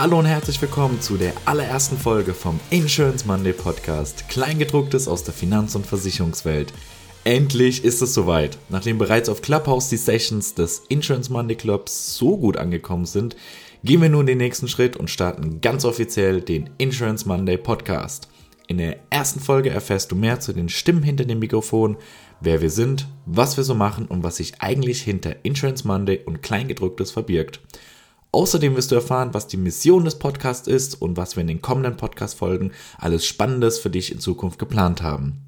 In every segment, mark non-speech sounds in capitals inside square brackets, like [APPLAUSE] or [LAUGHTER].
Hallo und herzlich willkommen zu der allerersten Folge vom Insurance Monday Podcast, Kleingedrucktes aus der Finanz- und Versicherungswelt. Endlich ist es soweit. Nachdem bereits auf Clubhouse die Sessions des Insurance Monday Clubs so gut angekommen sind, gehen wir nun den nächsten Schritt und starten ganz offiziell den Insurance Monday Podcast. In der ersten Folge erfährst du mehr zu den Stimmen hinter dem Mikrofon, wer wir sind, was wir so machen und was sich eigentlich hinter Insurance Monday und Kleingedrucktes verbirgt. Außerdem wirst du erfahren, was die Mission des Podcasts ist und was wir in den kommenden Podcast-Folgen alles Spannendes für dich in Zukunft geplant haben.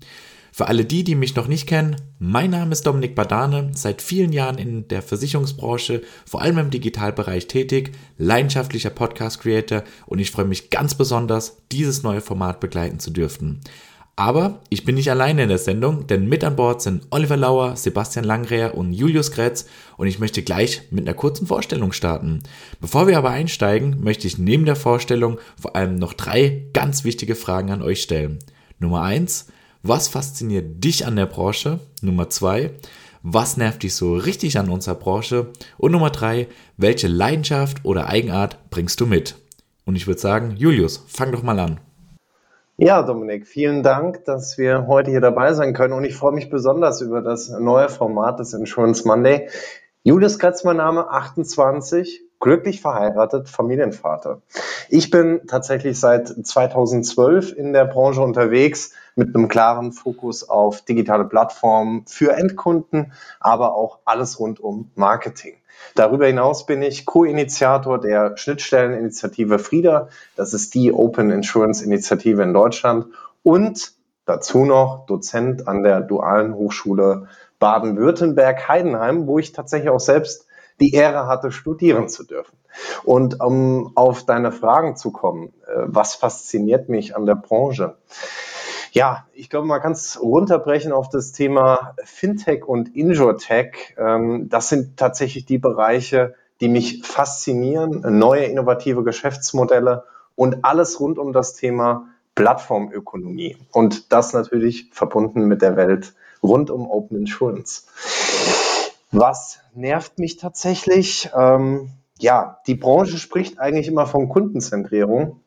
Für alle die, die mich noch nicht kennen, mein Name ist Dominik Badane, seit vielen Jahren in der Versicherungsbranche, vor allem im Digitalbereich tätig, leidenschaftlicher Podcast-Creator und ich freue mich ganz besonders, dieses neue Format begleiten zu dürfen. Aber ich bin nicht alleine in der Sendung, denn mit an Bord sind Oliver Lauer, Sebastian Langreher und Julius Kretz und ich möchte gleich mit einer kurzen Vorstellung starten. Bevor wir aber einsteigen, möchte ich neben der Vorstellung vor allem noch drei ganz wichtige Fragen an euch stellen. Nummer eins: Was fasziniert dich an der Branche? Nummer zwei: Was nervt dich so richtig an unserer Branche? Und Nummer drei: Welche Leidenschaft oder Eigenart bringst du mit? Und ich würde sagen, Julius, fang doch mal an. Ja, Dominik, vielen Dank, dass wir heute hier dabei sein können und ich freue mich besonders über das neue Format des Insurance Monday. Julius Kretz, mein Name, 28, glücklich verheiratet, Familienvater. Ich bin tatsächlich seit 2012 in der Branche unterwegs mit einem klaren Fokus auf digitale Plattformen für Endkunden, aber auch alles rund um Marketing. Darüber hinaus bin ich Co-Initiator der Schnittstelleninitiative FRIDA. Das ist die Open Insurance Initiative in Deutschland und dazu noch Dozent an der Dualen Hochschule Baden-Württemberg-Heidenheim, wo ich tatsächlich auch selbst die Ehre hatte, studieren zu dürfen. Und um auf deine Fragen zu kommen, äh, was fasziniert mich an der Branche? Ja, ich glaube, man kann es runterbrechen auf das Thema Fintech und Injurtech. Ähm, das sind tatsächlich die Bereiche, die mich faszinieren. Neue innovative Geschäftsmodelle und alles rund um das Thema Plattformökonomie. Und das natürlich verbunden mit der Welt rund um Open Insurance. Was nervt mich tatsächlich? Ähm, ja, die Branche spricht eigentlich immer von Kundenzentrierung.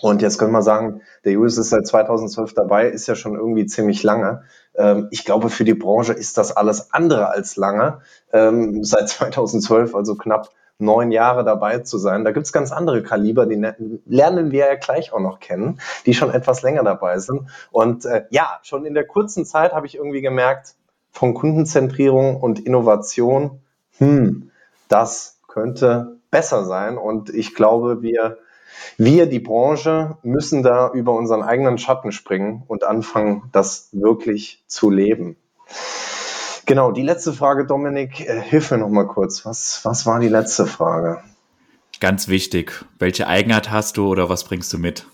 Und jetzt können wir sagen, der Julius ist seit 2012 dabei, ist ja schon irgendwie ziemlich lange. Ähm, ich glaube, für die Branche ist das alles andere als lange. Ähm, seit 2012, also knapp neun Jahre dabei zu sein. Da gibt's ganz andere Kaliber, die ne-, lernen wir ja gleich auch noch kennen, die schon etwas länger dabei sind. Und äh, ja, schon in der kurzen Zeit habe ich irgendwie gemerkt, von Kundenzentrierung und Innovation, hm, das könnte besser sein. Und ich glaube, wir wir, die Branche, müssen da über unseren eigenen Schatten springen und anfangen, das wirklich zu leben. Genau, die letzte Frage, Dominik, äh, hilf mir noch mal kurz. Was, was war die letzte Frage? Ganz wichtig. Welche Eigenart hast du oder was bringst du mit?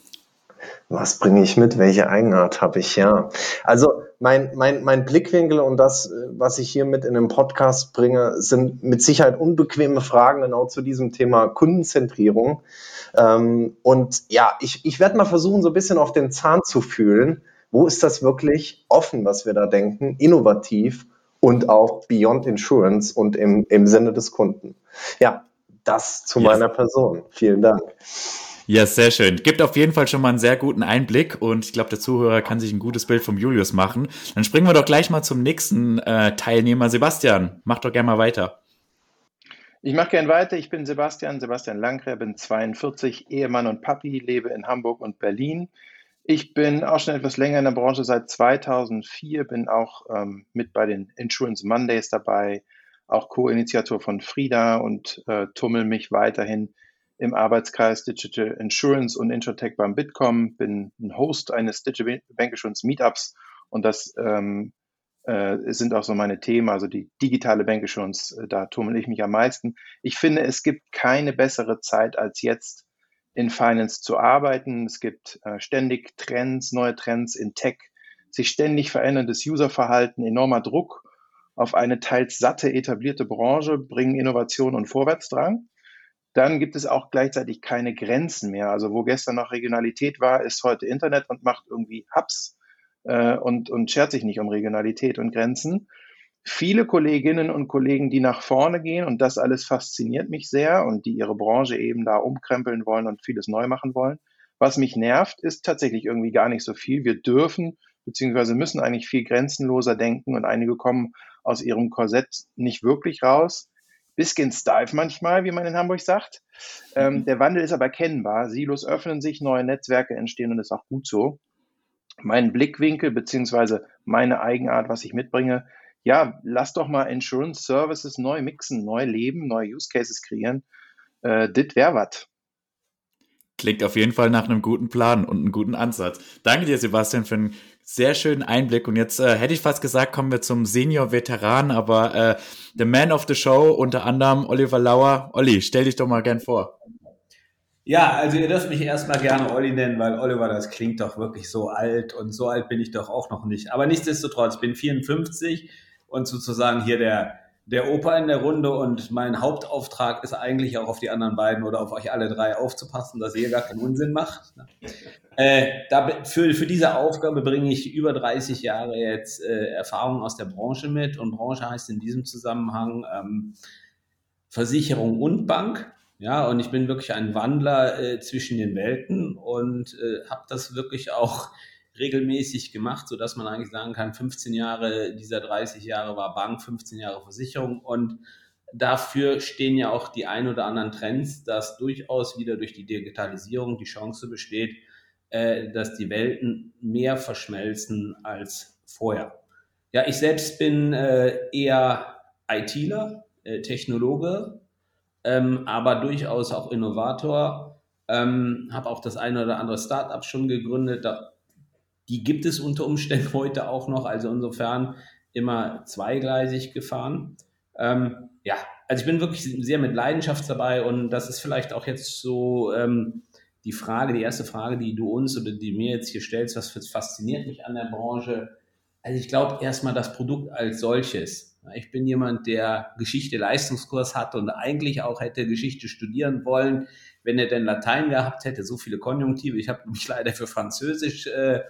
Was bringe ich mit? Welche Eigenart habe ich? Ja. Also mein, mein, mein Blickwinkel und das, was ich hier mit in den Podcast bringe, sind mit Sicherheit unbequeme Fragen genau zu diesem Thema Kundenzentrierung. Ähm, und ja, ich, ich werde mal versuchen, so ein bisschen auf den Zahn zu fühlen. Wo ist das wirklich offen, was wir da denken, innovativ und auch beyond insurance und im, im Sinne des Kunden? Ja, das zu yes. meiner Person. Vielen Dank. Ja, sehr schön. Gibt auf jeden Fall schon mal einen sehr guten Einblick und ich glaube, der Zuhörer kann sich ein gutes Bild vom Julius machen. Dann springen wir doch gleich mal zum nächsten äh, Teilnehmer. Sebastian, mach doch gerne mal weiter. Ich mache gern weiter. Ich bin Sebastian, Sebastian Langrer, bin 42, Ehemann und Papi, lebe in Hamburg und Berlin. Ich bin auch schon etwas länger in der Branche, seit 2004, bin auch ähm, mit bei den Insurance Mondays dabei, auch Co-Initiator von Frida und äh, tummel mich weiterhin im Arbeitskreis Digital Insurance und Intratech beim Bitkom, bin ein Host eines Digital Bank Insurance Meetups und das ähm, äh, sind auch so meine Themen, also die digitale Bank Insurance, äh, da tummel ich mich am meisten. Ich finde, es gibt keine bessere Zeit als jetzt in Finance zu arbeiten. Es gibt äh, ständig Trends, neue Trends in Tech, sich ständig veränderndes Userverhalten, enormer Druck auf eine teils satte etablierte Branche bringen Innovation und Vorwärtsdrang. Dann gibt es auch gleichzeitig keine Grenzen mehr. Also wo gestern noch Regionalität war, ist heute Internet und macht irgendwie Hubs äh, und, und schert sich nicht um Regionalität und Grenzen. Viele Kolleginnen und Kollegen, die nach vorne gehen und das alles fasziniert mich sehr und die ihre Branche eben da umkrempeln wollen und vieles neu machen wollen. Was mich nervt, ist tatsächlich irgendwie gar nicht so viel. Wir dürfen beziehungsweise müssen eigentlich viel grenzenloser denken und einige kommen aus ihrem Korsett nicht wirklich raus. Bisschen steif manchmal, wie man in Hamburg sagt. Ähm, mhm. der Wandel ist aber erkennbar. Silos öffnen sich, neue Netzwerke entstehen und ist auch gut so. Mein Blickwinkel beziehungsweise meine Eigenart, was ich mitbringe, ja, lass doch mal Insurance Services neu mixen, neu leben, neue Use Cases kreieren. Äh, dit wär wat. Klingt auf jeden Fall nach einem guten Plan und einem guten Ansatz. Danke dir, Sebastian, für einen sehr schönen Einblick. Und jetzt äh, hätte ich fast gesagt, kommen wir zum Senior-Veteran, aber äh, the man of the show, unter anderem Oliver Lauer. Olli, stell dich doch mal gern vor. Ja, also ihr dürft mich erstmal gerne Olli nennen, weil Oliver, das klingt doch wirklich so alt und so alt bin ich doch auch noch nicht. Aber nichtsdestotrotz, ich bin 54 und sozusagen hier der der Opa in der Runde und mein Hauptauftrag ist eigentlich auch auf die anderen beiden oder auf euch alle drei aufzupassen, dass ihr gar keinen Unsinn macht. Äh, da, für, für diese Aufgabe bringe ich über 30 Jahre jetzt äh, Erfahrung aus der Branche mit und Branche heißt in diesem Zusammenhang ähm, Versicherung und Bank. Ja, und ich bin wirklich ein Wandler äh, zwischen den Welten und äh, habe das wirklich auch regelmäßig gemacht, sodass man eigentlich sagen kann, 15 Jahre dieser 30 Jahre war Bank, 15 Jahre Versicherung und dafür stehen ja auch die ein oder anderen Trends, dass durchaus wieder durch die Digitalisierung die Chance besteht, äh, dass die Welten mehr verschmelzen als vorher. Ja, ich selbst bin äh, eher ITler, äh, Technologe, ähm, aber durchaus auch Innovator. Ähm, habe auch das eine oder andere Startup schon gegründet. Da die gibt es unter Umständen [LAUGHS] heute auch noch, also insofern immer zweigleisig gefahren. Ähm, ja, also ich bin wirklich sehr mit Leidenschaft dabei und das ist vielleicht auch jetzt so ähm, die Frage, die erste Frage, die du uns oder die mir jetzt hier stellst, was fasziniert mich an der Branche? Also ich glaube erstmal das Produkt als solches. Ich bin jemand, der Geschichte Leistungskurs hat und eigentlich auch hätte Geschichte studieren wollen, wenn er denn Latein gehabt hätte, so viele Konjunktive. Ich habe mich leider für Französisch äh,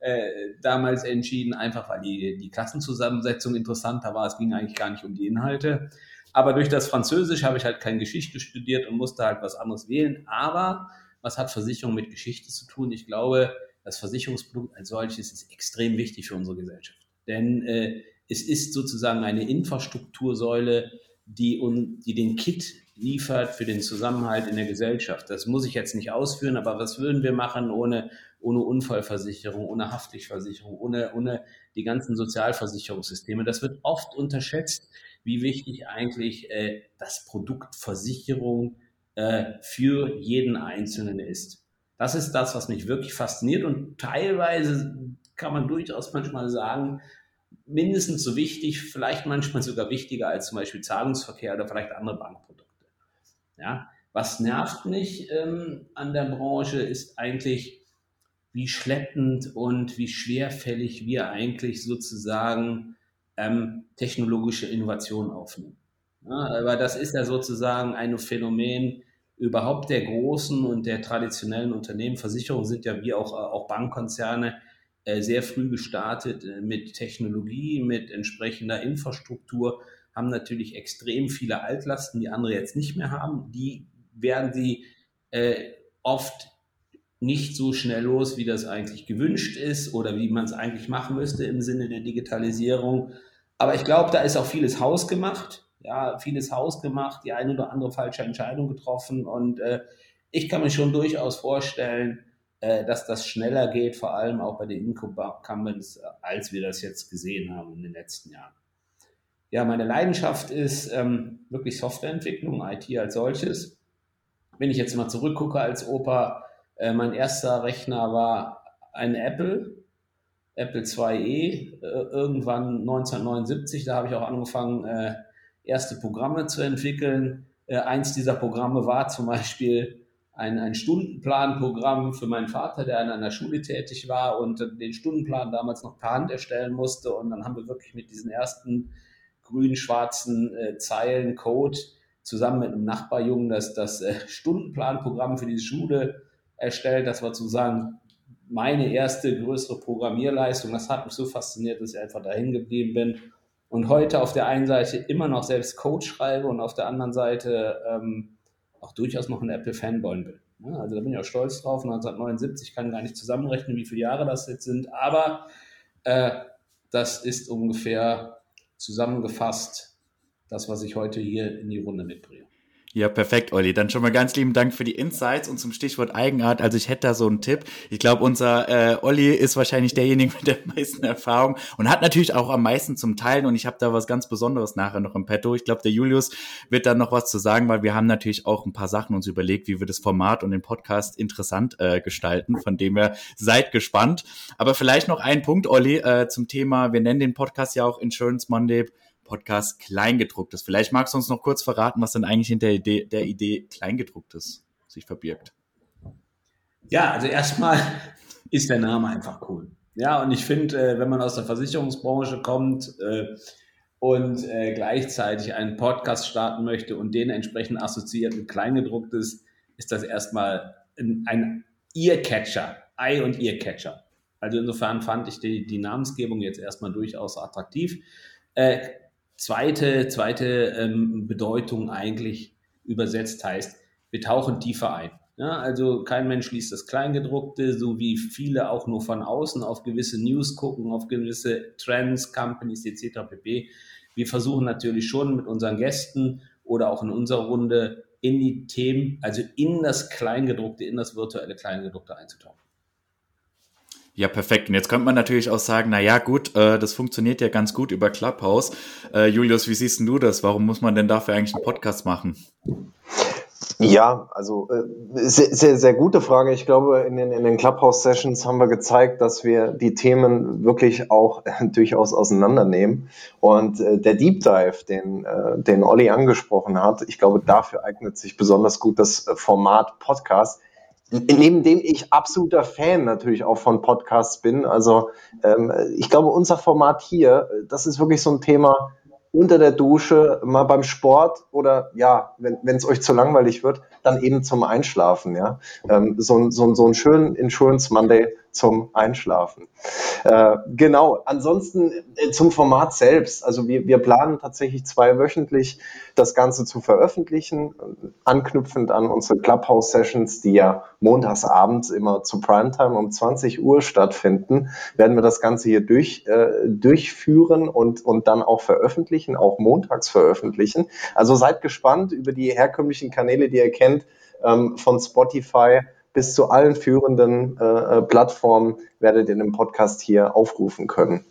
äh, damals entschieden, einfach weil die, die Klassenzusammensetzung interessanter war. Es ging eigentlich gar nicht um die Inhalte. Aber durch das Französisch habe ich halt keine Geschichte studiert und musste halt was anderes wählen. Aber was hat Versicherung mit Geschichte zu tun? Ich glaube, das Versicherungsprodukt als solches ist extrem wichtig für unsere Gesellschaft. Denn äh, es ist sozusagen eine Infrastruktursäule, die, un, die den Kit liefert für den Zusammenhalt in der Gesellschaft. Das muss ich jetzt nicht ausführen, aber was würden wir machen ohne, ohne Unfallversicherung, ohne Haftpflichtversicherung, ohne, ohne die ganzen Sozialversicherungssysteme? Das wird oft unterschätzt, wie wichtig eigentlich äh, das Produkt Versicherung äh, für jeden Einzelnen ist. Das ist das, was mich wirklich fasziniert und teilweise kann man durchaus manchmal sagen, mindestens so wichtig, vielleicht manchmal sogar wichtiger als zum Beispiel Zahlungsverkehr oder vielleicht andere Bankprodukte. Ja? Was nervt mich ähm, an der Branche ist eigentlich, wie schleppend und wie schwerfällig wir eigentlich sozusagen ähm, technologische Innovation aufnehmen. Ja, aber das ist ja sozusagen ein Phänomen überhaupt der großen und der traditionellen Unternehmen. Versicherungen sind ja wie auch, auch Bankkonzerne äh, sehr früh gestartet äh, mit Technologie, mit entsprechender Infrastruktur haben natürlich extrem viele Altlasten, die andere jetzt nicht mehr haben. Die werden sie äh, oft nicht so schnell los, wie das eigentlich gewünscht ist oder wie man es eigentlich machen müsste im Sinne der Digitalisierung. Aber ich glaube, da ist auch vieles hausgemacht. Ja, vieles hausgemacht, die eine oder andere falsche Entscheidung getroffen. Und äh, ich kann mir schon durchaus vorstellen, äh, dass das schneller geht, vor allem auch bei den Incumbents, als wir das jetzt gesehen haben in den letzten Jahren ja, meine Leidenschaft ist ähm, wirklich Softwareentwicklung, IT als solches. Wenn ich jetzt mal zurückgucke als Opa, äh, mein erster Rechner war ein Apple, Apple 2e, äh, irgendwann 1979. Da habe ich auch angefangen, äh, erste Programme zu entwickeln. Äh, eins dieser Programme war zum Beispiel ein, ein Stundenplanprogramm für meinen Vater, der an einer Schule tätig war und den Stundenplan damals noch per Hand erstellen musste. Und dann haben wir wirklich mit diesen ersten grün-schwarzen äh, Zeilen Code zusammen mit einem Nachbarjungen das, das äh, Stundenplanprogramm für diese Schule erstellt. Das war sozusagen meine erste größere Programmierleistung. Das hat mich so fasziniert, dass ich einfach dahin geblieben bin. Und heute auf der einen Seite immer noch selbst Code schreibe und auf der anderen Seite ähm, auch durchaus noch ein Apple-Fanboy bin. Also da bin ich auch stolz drauf. 1979 kann gar nicht zusammenrechnen, wie viele Jahre das jetzt sind, aber äh, das ist ungefähr zusammengefasst das, was ich heute hier in die Runde mitbringe. Ja, perfekt, Olli. Dann schon mal ganz lieben Dank für die Insights und zum Stichwort Eigenart. Also ich hätte da so einen Tipp. Ich glaube, unser äh, Olli ist wahrscheinlich derjenige mit der [LAUGHS] meisten Erfahrung und hat natürlich auch am meisten zum Teilen. Und ich habe da was ganz Besonderes nachher noch im Petto. Ich glaube, der Julius wird da noch was zu sagen, weil wir haben natürlich auch ein paar Sachen uns überlegt, wie wir das Format und den Podcast interessant äh, gestalten. Von dem her seid gespannt. Aber vielleicht noch ein Punkt, Olli, äh, zum Thema. Wir nennen den Podcast ja auch Insurance Monday Podcast Kleingedrucktes. Vielleicht magst du uns noch kurz verraten, was denn eigentlich hinter der Idee, der Idee Kleingedrucktes sich verbirgt. Ja, also erstmal [LAUGHS] ist der Name einfach cool. Ja, und ich finde, äh, wenn man aus der Versicherungsbranche kommt äh, und äh, gleichzeitig einen Podcast starten möchte und den entsprechend assoziiert mit Kleingedrucktes, ist das erstmal ein Earcatcher, Eye- und Earcatcher. Also insofern fand ich die, die Namensgebung jetzt erstmal durchaus attraktiv. Zweite, zweite ähm, Bedeutung eigentlich übersetzt heißt, wir tauchen tiefer ein. Ja, also kein Mensch liest das Kleingedruckte, so wie viele auch nur von außen auf gewisse News gucken, auf gewisse Trends, Companies etc. pp. Wir versuchen natürlich schon mit unseren Gästen oder auch in unserer Runde in die Themen, also in das Kleingedruckte, in das virtuelle Kleingedruckte einzutauchen. Ja, perfekt. Und jetzt könnte man natürlich auch sagen, na ja, gut, äh, das funktioniert ja ganz gut über Clubhouse. Äh, Julius, wie siehst du das? Warum muss man denn dafür eigentlich einen Podcast machen? Ja, also äh, sehr, sehr, sehr gute Frage. Ich glaube, in den, in den Clubhouse-Sessions haben wir gezeigt, dass wir die Themen wirklich auch [LAUGHS] durchaus auseinandernehmen. Und äh, der Deep Dive, den, äh, den Olli angesprochen hat, ich glaube, dafür eignet sich besonders gut das Format Podcast neben dem ich absoluter Fan natürlich auch von Podcasts bin. Also ähm, ich glaube, unser Format hier, das ist wirklich so ein Thema unter der Dusche, mal beim Sport oder ja, wenn es euch zu langweilig wird, dann eben zum Einschlafen. Ja, ähm, so, so, so einen schönen Insurance Monday zum Einschlafen. Äh, genau, ansonsten äh, zum Format selbst. Also wir, wir planen tatsächlich zweiwöchentlich das Ganze zu veröffentlichen, anknüpfend an unsere Clubhouse-Sessions, die ja montags abends immer zu Primetime um 20 Uhr stattfinden, werden wir das Ganze hier durch, äh, durchführen und, und dann auch veröffentlichen, auch montags veröffentlichen. Also seid gespannt über die herkömmlichen Kanäle, die ihr kennt, ähm, von Spotify bis zu allen führenden äh, äh, Plattformen werdet ihr den Podcast hier aufrufen können.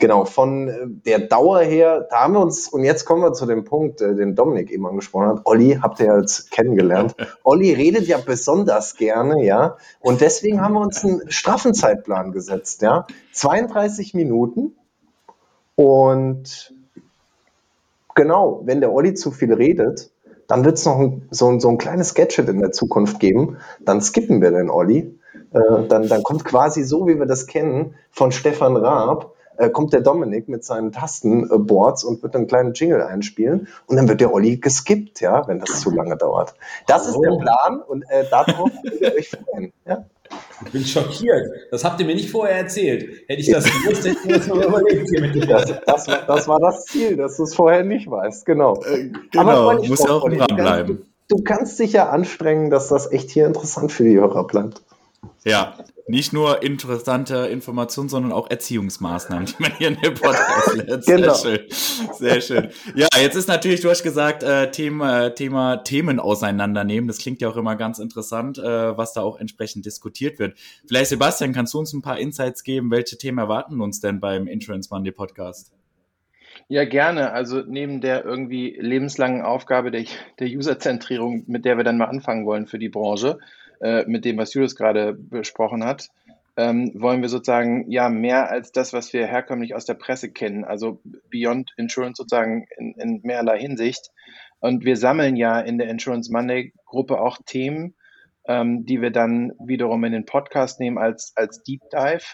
Genau, von äh, der Dauer her, da haben wir uns, und jetzt kommen wir zu dem Punkt, äh, den Dominik eben angesprochen hat. Olli habt ihr jetzt kennengelernt. [LAUGHS] Olli redet ja besonders gerne, ja, und deswegen haben wir uns einen straffen Zeitplan gesetzt, ja. 32 Minuten und genau, wenn der Olli zu viel redet, dann wird es noch ein, so, so ein kleines Gadget in der Zukunft geben. Dann skippen wir den Olli. Äh, dann, dann kommt quasi so, wie wir das kennen, von Stefan Raab, äh, kommt der Dominik mit seinen Tastenboards und wird einen kleinen Jingle einspielen und dann wird der Olli geskippt, ja, wenn das zu lange dauert. Das ist der oh. Plan und äh, darauf könnt ihr euch freuen. Ja? Ich bin schockiert. Das habt ihr mir nicht vorher erzählt. Hätte ich das gewusst, hätte ich mir das noch überlegt hier [LAUGHS] mit. Das, das, war, das war das Ziel, dass du es vorher nicht weißt, genau. Äh, genau, Aber muss ja auch im Rahmen bleiben. Du, du kannst dich ja anstrengen, dass das echt hier interessant für die Hörer bleibt. Ja, nicht nur interessante Informationen, sondern auch Erziehungsmaßnahmen, die man hier in dem Podcast [LAUGHS] lernt. Sehr genau. schön. Sehr schön. Ja, jetzt ist natürlich, du hast gesagt, äh, Thema, Thema Themen auseinandernehmen. Das klingt ja auch immer ganz interessant, äh, was da auch entsprechend diskutiert wird. Vielleicht, Sebastian, kannst du uns ein paar Insights geben? Welche Themen erwarten uns denn beim Insurance Monday Podcast? Ja, gerne. Also neben der irgendwie lebenslangen Aufgabe der, der Userzentrierung, mit der wir dann mal anfangen wollen für die Branche, äh, mit dem, was Julius gerade besprochen hat, ähm, wollen wir sozusagen ja mehr als das, was wir herkömmlich aus der Presse kennen, also Beyond Insurance sozusagen in, in mehrerlei Hinsicht. Und wir sammeln ja in der Insurance Monday Gruppe auch Themen, ähm, die wir dann wiederum in den Podcast nehmen als, als Deep Dive.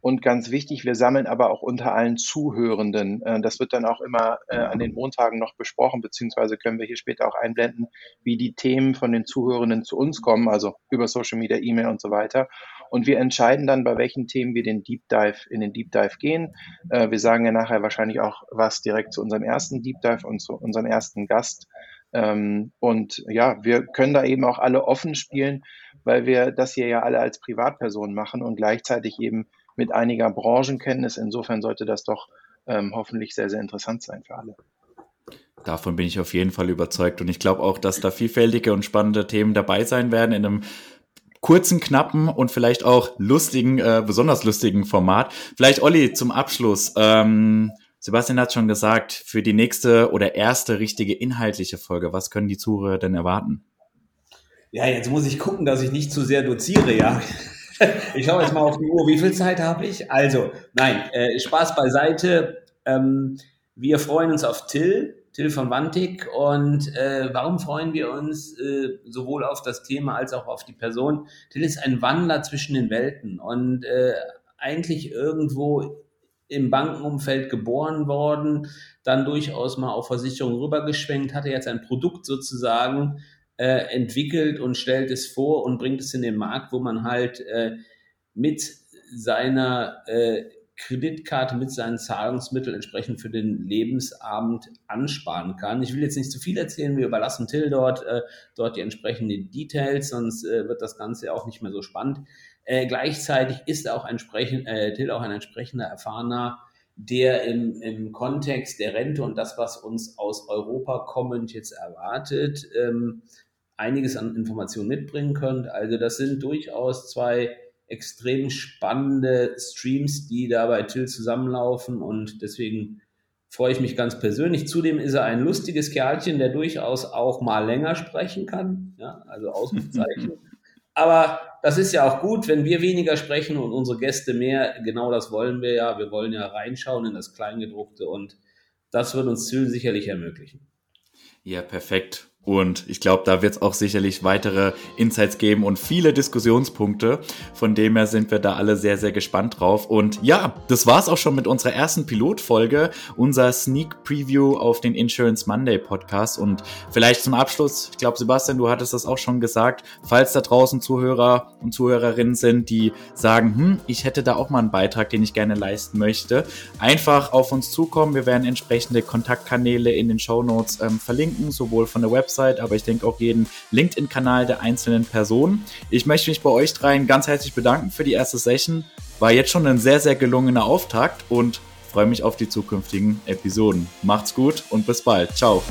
Und ganz wichtig, wir sammeln aber auch unter allen Zuhörenden. Äh, das wird dann auch immer äh, an den Montagen noch besprochen, beziehungsweise können wir hier später auch einblenden, wie die Themen von den Zuhörenden zu uns kommen, also über Social Media, E-Mail und so weiter. Und wir entscheiden dann, bei welchen Themen wir den Deep Dive in den Deep Dive gehen. Äh, wir sagen ja nachher wahrscheinlich auch was direkt zu unserem ersten Deep Dive und zu unserem ersten Gast. Ähm, und ja, wir können da eben auch alle offen spielen, weil wir das hier ja alle als Privatpersonen machen und gleichzeitig eben mit einiger Branchenkenntnis. Insofern sollte das doch ähm, hoffentlich sehr, sehr interessant sein für alle. Davon bin ich auf jeden Fall überzeugt und ich glaube auch, dass da vielfältige und spannende Themen dabei sein werden in einem kurzen, knappen und vielleicht auch lustigen, äh, besonders lustigen Format. Vielleicht Olli zum Abschluss. Ähm, Sebastian hat schon gesagt, für die nächste oder erste richtige inhaltliche Folge, was können die Zuhörer denn erwarten? Ja, jetzt muss ich gucken, dass ich nicht zu sehr doziere, ja. [LAUGHS] Ich schaue jetzt mal auf die Uhr. Wie viel Zeit habe ich? Also, nein, äh, Spaß beiseite. Ähm, wir freuen uns auf Till, Till von Wantig. Und äh, warum freuen wir uns äh, sowohl auf das Thema als auch auf die Person? Till ist ein Wandler zwischen den Welten und äh, eigentlich irgendwo im Bankenumfeld geboren worden, dann durchaus mal auf Versicherungen rübergeschwenkt, hatte jetzt ein Produkt sozusagen, äh, entwickelt und stellt es vor und bringt es in den Markt, wo man halt äh, mit seiner äh, Kreditkarte, mit seinen Zahlungsmitteln entsprechend für den Lebensabend ansparen kann. Ich will jetzt nicht zu viel erzählen, wir überlassen Till dort, äh, dort die entsprechenden Details, sonst äh, wird das Ganze auch nicht mehr so spannend. Gleichzeitig ist auch entsprechend, Till auch ein entsprechender erfahrener der im, im Kontext der Rente und das, was uns aus Europa kommend jetzt erwartet, ähm, einiges an Informationen mitbringen könnt. Also das sind durchaus zwei extrem spannende Streams, die da bei Till zusammenlaufen und deswegen freue ich mich ganz persönlich. Zudem ist er ein lustiges Kerlchen, der durchaus auch mal länger sprechen kann. Ja, also Ausrufezeichen. [LAUGHS] Aber das ist ja auch gut, wenn wir weniger sprechen und unsere Gäste mehr. Genau das wollen wir ja. Wir wollen ja reinschauen in das Kleingedruckte und das wird uns Till sicherlich ermöglichen. Ja, perfekt. Und ich glaube, da wird es auch sicherlich weitere Insights geben und viele Diskussionspunkte. Von dem her sind wir da alle sehr, sehr gespannt drauf. Und ja, das war's auch schon mit unserer ersten Pilotfolge, unser Sneak Preview auf den Insurance Monday Podcast. Und vielleicht zum Abschluss, ich glaube, Sebastian, du hattest das auch schon gesagt, falls da draußen Zuhörer und Zuhörerinnen sind, die sagen, hm, ich hätte da auch mal einen Beitrag, den ich gerne leisten möchte, einfach auf uns zukommen. Wir werden entsprechende Kontaktkanäle in den Show Notes ähm, verlinken, sowohl von der Website Website, aber ich denke auch jeden LinkedIn-Kanal der einzelnen Personen. Ich möchte mich bei euch dreien ganz herzlich bedanken für die erste Session. War jetzt schon ein sehr, sehr gelungener Auftakt und freue mich auf die zukünftigen Episoden. Macht's gut und bis bald. Ciao.